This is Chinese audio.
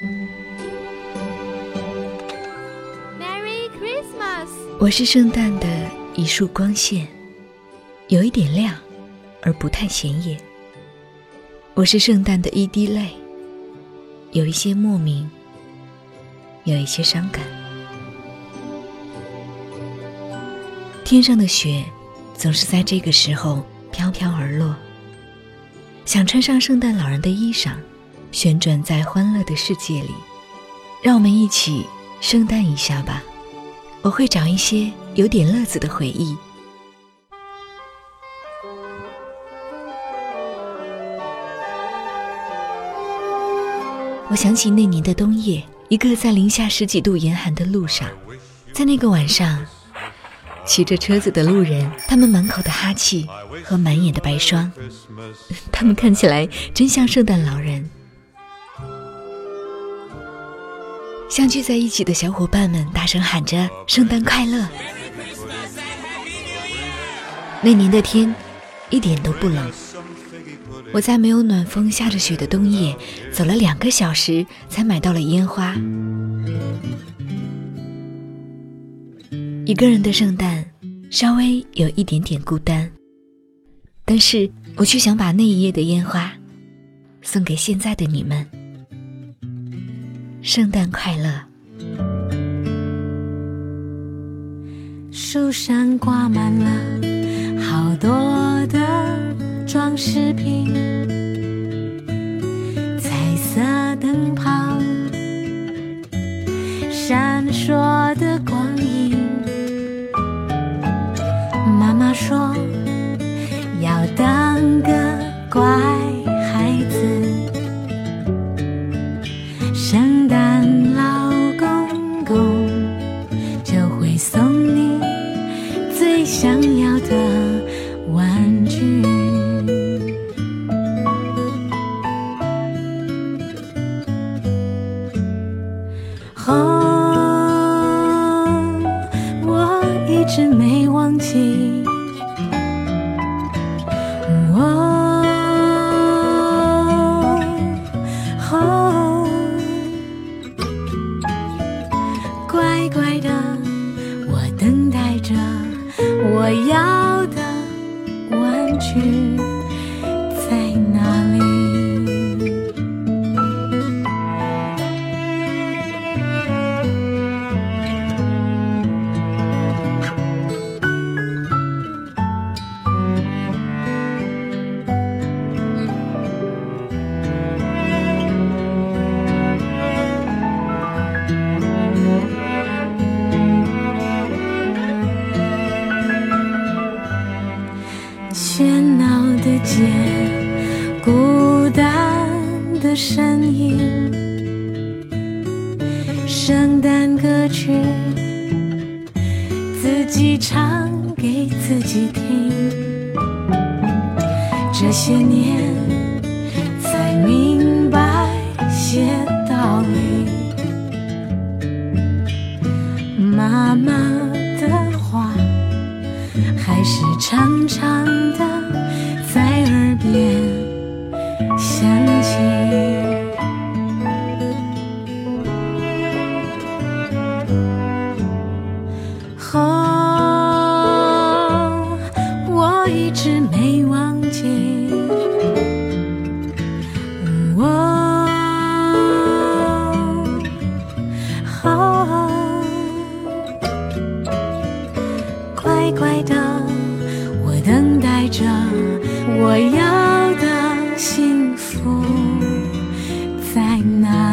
Merry Christmas！我是圣诞的一束光线，有一点亮，而不太显眼。我是圣诞的一滴泪，有一些莫名，有一些伤感。天上的雪总是在这个时候飘飘而落，想穿上圣诞老人的衣裳，旋转在欢乐的世界里。让我们一起圣诞一下吧！我会找一些有点乐子的回忆。我想起那年的冬夜，一个在零下十几度严寒的路上，在那个晚上，骑着车子的路人，他们满口的哈气和满眼的白霜，他们看起来真像圣诞老人。相聚在一起的小伙伴们大声喊着“圣诞快乐”。那年的天一点都不冷。我在没有暖风、下着雪的冬夜，走了两个小时才买到了烟花。一个人的圣诞，稍微有一点点孤单，但是我却想把那一夜的烟花，送给现在的你们。圣诞快乐！树上挂满了好多的。装饰品，最想要的玩具。哦，我一直没忘记。哦，哦，乖乖的。我要的玩具。孤单的身影，圣诞歌曲自己唱给自己听。这些年还是长长的在耳边响起。乖的我等待着我要的幸福在哪